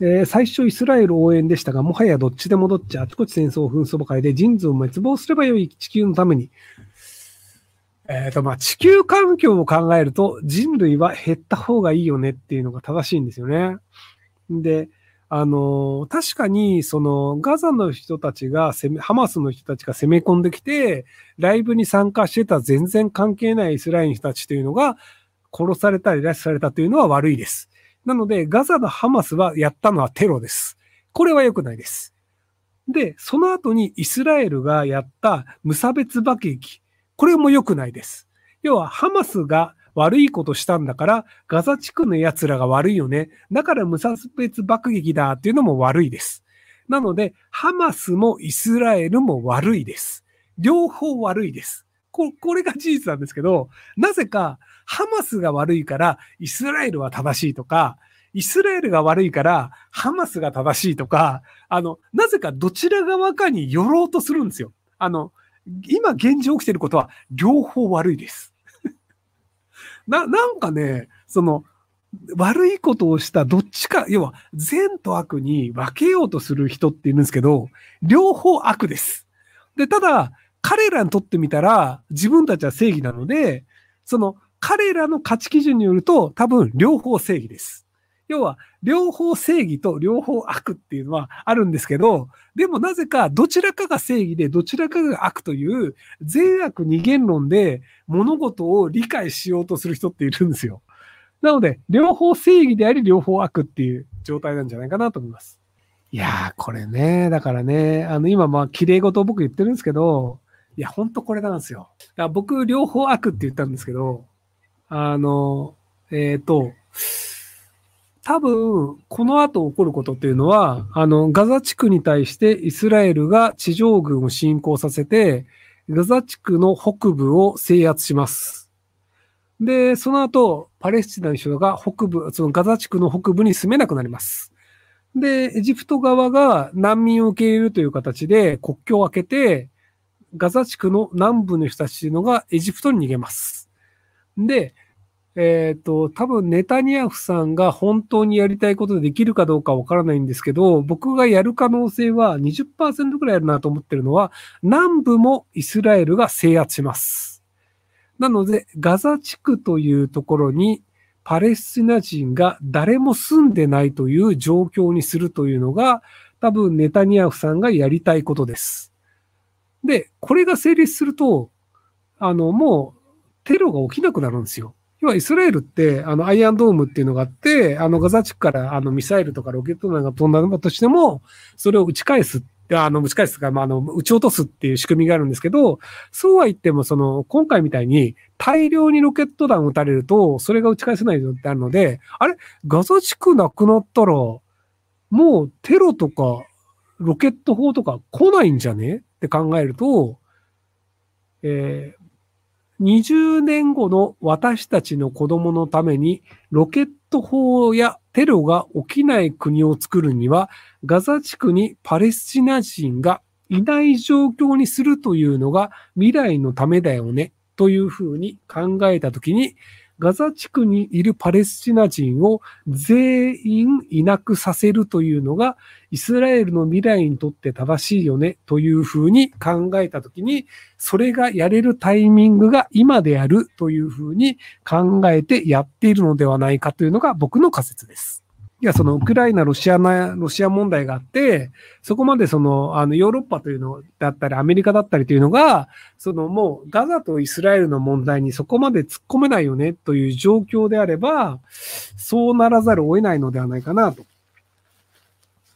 えー最初イスラエル応援でしたが、もはやどっちでもどっち、あちこち戦争、紛争ばかりで人数を滅亡すればよい地球のために。えっ、と、まあ、地球環境を考えると人類は減った方がいいよねっていうのが正しいんですよね。で、あの、確かに、その、ガザの人たちが攻め、ハマスの人たちが攻め込んできて、ライブに参加してた全然関係ないイスラエルの人たちというのが、殺されたり拉致されたというのは悪いです。なので、ガザのハマスはやったのはテロです。これは良くないです。で、その後にイスラエルがやった無差別爆撃。これも良くないです。要は、ハマスが悪いことしたんだから、ガザ地区の奴らが悪いよね。だから無差別爆撃だっていうのも悪いです。なので、ハマスもイスラエルも悪いです。両方悪いです。ここれが事実なんですけど、なぜか、ハマスが悪いから、イスラエルは正しいとか、イスラエルが悪いから、ハマスが正しいとか、あの、なぜかどちら側かに寄ろうとするんですよ。あの、今現状起きてることは両方悪いです。な、なんかね、その、悪いことをしたどっちか、要は善と悪に分けようとする人っているんですけど、両方悪です。で、ただ、彼らにとってみたら自分たちは正義なので、その彼らの価値基準によると多分両方正義です。要は、両方正義と両方悪っていうのはあるんですけど、でもなぜかどちらかが正義でどちらかが悪という善悪二元論で物事を理解しようとする人っているんですよ。なので、両方正義であり両方悪っていう状態なんじゃないかなと思います。いやー、これね、だからね、あの、今まあ、綺麗事を僕言ってるんですけど、いや、ほんとこれなんですよ。だから僕、両方悪って言ったんですけど、あの、えっ、と、多分、この後起こることっていうのは、あの、ガザ地区に対してイスラエルが地上軍を侵攻させて、ガザ地区の北部を制圧します。で、その後、パレスチナの人が北部、そのガザ地区の北部に住めなくなります。で、エジプト側が難民を受け入れるという形で国境を開けて、ガザ地区の南部の人たちのがエジプトに逃げます。で、えっ、と、多分ネタニヤフさんが本当にやりたいことでできるかどうかわからないんですけど、僕がやる可能性は20%くらいあるなと思ってるのは、南部もイスラエルが制圧します。なので、ガザ地区というところにパレスチナ人が誰も住んでないという状況にするというのが、多分ネタニヤフさんがやりたいことです。で、これが成立すると、あの、もうテロが起きなくなるんですよ。要はイスラエルって、あの、アイアンドームっていうのがあって、あの、ガザ地区から、あの、ミサイルとかロケット弾が飛んだとしても、それを打ち返す、あの、打ち返すとか、まあ、あの、撃ち落とすっていう仕組みがあるんですけど、そうは言っても、その、今回みたいに大量にロケット弾撃たれると、それが打ち返せないのってあるので、あれ？ガザ地区なくなったら、もうテロとか、ロケット砲とか来ないんじゃね？って考えると、えー20年後の私たちの子供のためにロケット砲やテロが起きない国を作るにはガザ地区にパレスチナ人がいない状況にするというのが未来のためだよねというふうに考えたときにガザ地区にいるパレスチナ人を全員いなくさせるというのがイスラエルの未来にとって正しいよねというふうに考えたときにそれがやれるタイミングが今であるというふうに考えてやっているのではないかというのが僕の仮説です。いや、そのウクライナ、ロシアな、ロシア問題があって、そこまでその、あの、ヨーロッパというのだったり、アメリカだったりというのが、そのもうガザとイスラエルの問題にそこまで突っ込めないよねという状況であれば、そうならざるを得ないのではないかなと。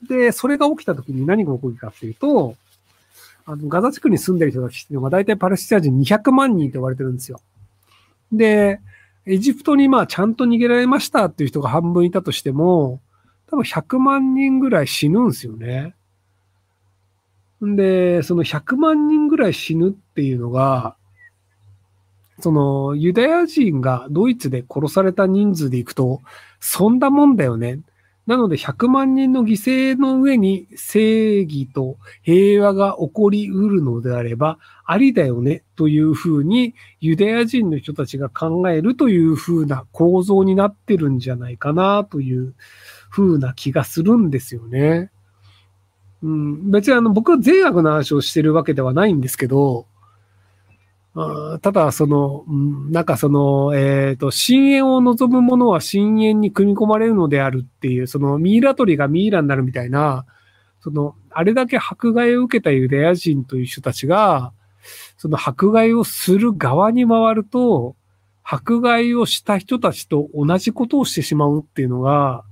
で、それが起きた時に何が起こるかっていうと、あの、ガザ地区に住んでる人たちっていうのが大体パレスチナ人200万人と言われてるんですよ。で、エジプトにまあちゃんと逃げられましたっていう人が半分いたとしても、多分100万人ぐらい死ぬんですよね。んで、その100万人ぐらい死ぬっていうのが、そのユダヤ人がドイツで殺された人数でいくと、そんなもんだよね。なので100万人の犠牲の上に正義と平和が起こりうるのであれば、ありだよねというふうにユダヤ人の人たちが考えるというふうな構造になってるんじゃないかなという風な気がするんですよね。うん、別にあの、僕は善悪の話をしてるわけではないんですけど、ただ、その、なんかその、えっ、ー、と、深淵を望む者は深淵に組み込まれるのであるっていう、そのミイラ取りがミイラになるみたいな、その、あれだけ迫害を受けたユダヤ人という人たちが、その迫害をする側に回ると、迫害をした人たちと同じことをしてしまうっていうのが、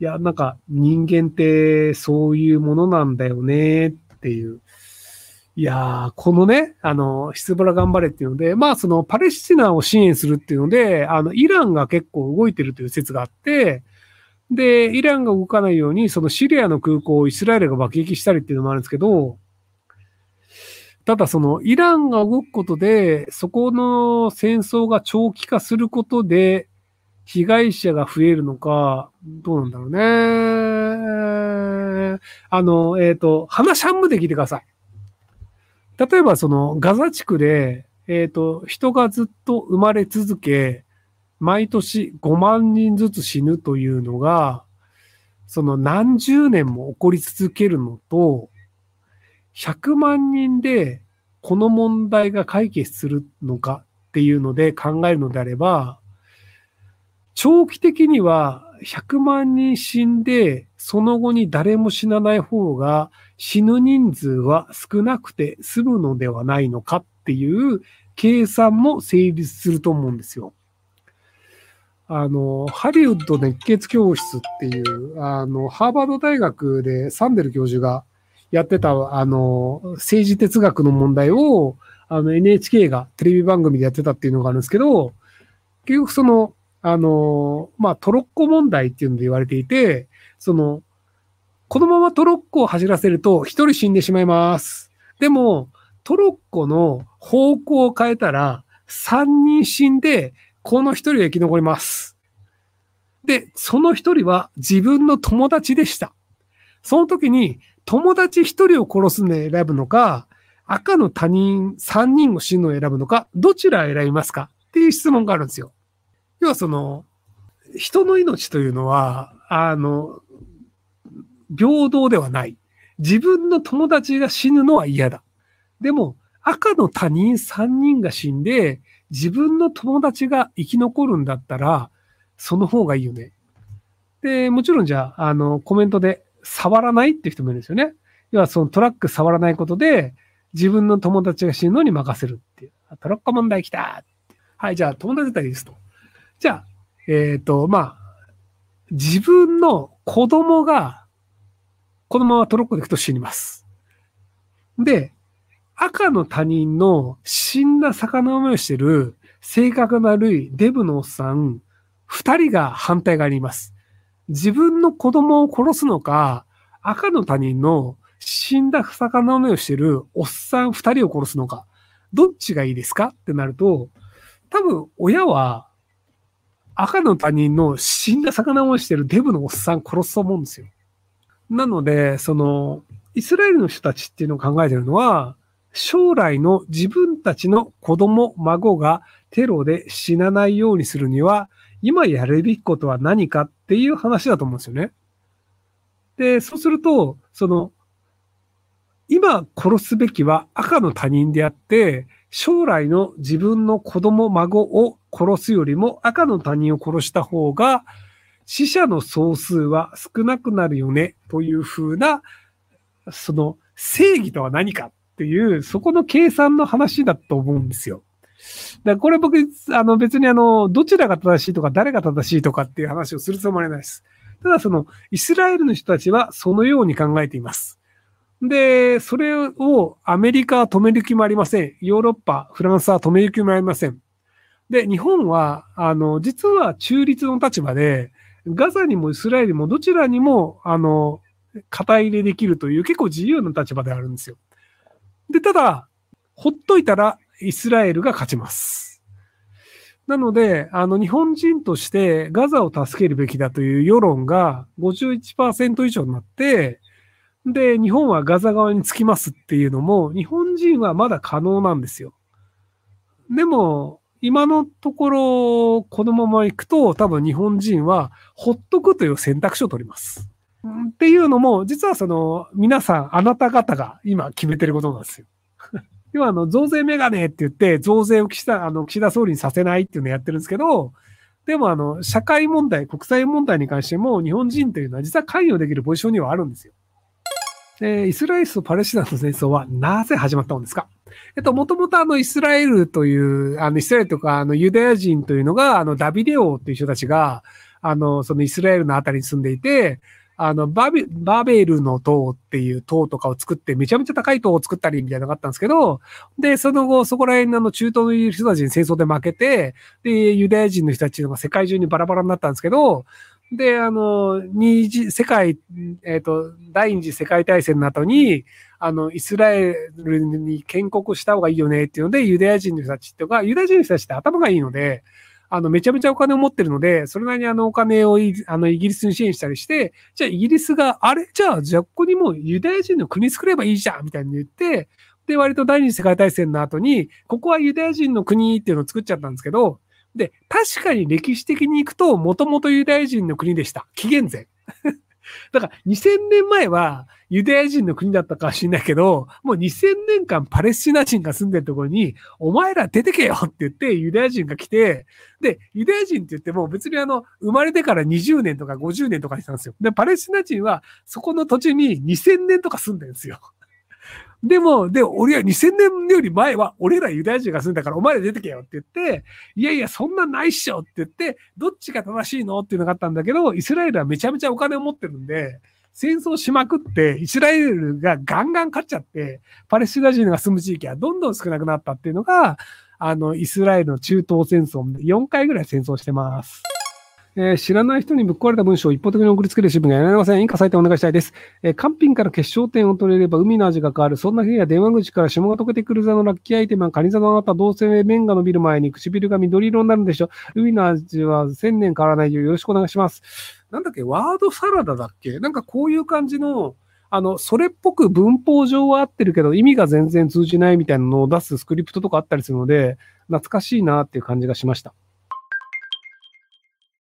いや、なんか人間ってそういうものなんだよねっていう。いやー、このね、あの、ヒズボラ頑張れっていうので、まあそのパレスチナを支援するっていうので、あの、イランが結構動いてるという説があって、で、イランが動かないように、そのシリアの空港をイスラエルが爆撃したりっていうのもあるんですけど、ただそのイランが動くことで、そこの戦争が長期化することで、被害者が増えるのか、どうなんだろうね。あの、えっ、ー、と、話半分で聞いてください。例えばそのガザ地区で、えっ、ー、と、人がずっと生まれ続け、毎年5万人ずつ死ぬというのが、その何十年も起こり続けるのと、100万人でこの問題が解決するのかっていうので考えるのであれば、長期的には100万人死んで、その後に誰も死なない方が死ぬ人数は少なくて済むのではないのかっていう計算も成立すると思うんですよ。あの、ハリウッド熱血教室っていう、あの、ハーバード大学でサンデル教授がやってた、あの、政治哲学の問題を、あの、NHK がテレビ番組でやってたっていうのがあるんですけど、結局その、あの、まあ、トロッコ問題っていうので言われていて、その、このままトロッコを走らせると一人死んでしまいます。でも、トロッコの方向を変えたら、三人死んで、この一人が生き残ります。で、その一人は自分の友達でした。その時に、友達一人を殺すのを選ぶのか、赤の他人三人を死ぬのを選ぶのか、どちらを選びますかっていう質問があるんですよ。要はその、人の命というのは、あの、平等ではない。自分の友達が死ぬのは嫌だ。でも、赤の他人三人が死んで、自分の友達が生き残るんだったら、その方がいいよね。で、もちろんじゃあ、あの、コメントで、触らないって人もいるんですよね。要はそのトラック触らないことで、自分の友達が死ぬのに任せるっていう。トラック問題来たはい、じゃあ友達だったらいいですと。じゃあ、えっ、ー、と、まあ、自分の子供が、このままトロッコで行くと死にます。で、赤の他人の死んだ魚思いをしてる性格の悪いデブのおっさん、二人が反対があります。自分の子供を殺すのか、赤の他人の死んだ魚の目をしてるおっさん二人を殺すのか、どっちがいいですかってなると、多分親は赤の他人の死んだ魚をしてるデブのおっさん殺すと思うんですよ。なので、その、イスラエルの人たちっていうのを考えてるのは、将来の自分たちの子供、孫がテロで死なないようにするには、今やるべきことは何かっていう話だと思うんですよね。で、そうすると、その、今殺すべきは赤の他人であって、将来の自分の子供、孫を殺すよりも赤の他人を殺した方が、死者の総数は少なくなるよね、というふうな、その正義とは何かっていう、そこの計算の話だと思うんですよ。だからこれ僕、あの別にあの、どちらが正しいとか誰が正しいとかっていう話をするつもりないです。ただその、イスラエルの人たちはそのように考えています。で、それをアメリカは止める気もありません。ヨーロッパ、フランスは止める気もありません。で、日本は、あの、実は中立の立場で、ガザにもイスラエルもどちらにも、あの、肩入れできるという結構自由な立場であるんですよ。で、ただ、ほっといたらイスラエルが勝ちます。なので、あの、日本人としてガザを助けるべきだという世論が51%以上になって、で、日本はガザ側につきますっていうのも、日本人はまだ可能なんですよ。でも、今のところ、このまま行くと、多分日本人は、ほっとくという選択肢を取ります。っていうのも、実はその、皆さん、あなた方が今決めてることなんですよ。要は、あの、増税メガネって言って、増税を岸田、あの、岸田総理にさせないっていうのをやってるんですけど、でも、あの、社会問題、国際問題に関しても、日本人というのは実は関与できるポジションにはあるんですよ。で、イスラエルとパレスチナの戦争はなぜ始まったんですか？えっと、もともとあの、イスラエルという、あの、イスラエルとか、あの、ユダヤ人というのが、あの、ダビデオっていう人たちが、あの、そのイスラエルのあたりに住んでいて、あの、バビ、バベルの塔っていう塔とかを作って、めちゃめちゃ高い塔を作ったりみたいなのがあったんですけど、で、その後、そこら辺の中東の人たちに戦争で負けて、で、ユダヤ人の人たちが世界中にバラバラになったんですけど、で、あの、二次、世界、えっ、ー、と、第二次世界大戦の後に、あの、イスラエルに建国した方がいいよねっていうので、ユダヤ人の人たちとか、ユダヤ人の人たちって頭がいいので、あの、めちゃめちゃお金を持ってるので、それなりにあの、お金をあの、イギリスに支援したりして、じゃあイギリスが、あれじゃあ、じゃあここにもうユダヤ人の国作ればいいじゃんみたいに言って、で、割と第二次世界大戦の後に、ここはユダヤ人の国っていうのを作っちゃったんですけど、で、確かに歴史的に行くと、もともとユダヤ人の国でした。紀元前。だから2000年前はユダヤ人の国だったかもしれないけど、もう2000年間パレスチナ人が住んでるところに、お前ら出てけよって言ってユダヤ人が来て、で、ユダヤ人って言っても別にあの、生まれてから20年とか50年とかにしたんですよ。で、パレスチナ人はそこの土地に2000年とか住んでるんですよ。でも、で、俺は2000年より前は、俺らユダヤ人が住んだから、お前ら出てけよって言って、いやいや、そんなないっしょって言って、どっちが正しいのっていうのがあったんだけど、イスラエルはめちゃめちゃお金を持ってるんで、戦争しまくって、イスラエルがガンガン勝っちゃって、パレスチナ人が住む地域はどんどん少なくなったっていうのが、あの、イスラエルの中東戦争、4回ぐらい戦争してます。えー、知らない人にぶっ壊れた文章を一方的に送りつける新聞がやられません。以下採点お願いしたいです。えー、カンピンから結晶点を取れれば海の味が変わる。そんな日や電話口から霜が溶けてくる座のラッキーアイテムはカニ座のあなた、どうせ麺が伸びる前に唇が緑色になるんでしょう。海の味は千年変わらないよよろしくお願いします。なんだっけ？ワードサラダだっけ？なんかこういう感じの、あの、それっぽく文法上は合ってるけど、意味が全然通じないみたいなのを出すスクリプトとかあったりするので、懐かしいなっていう感じがしました。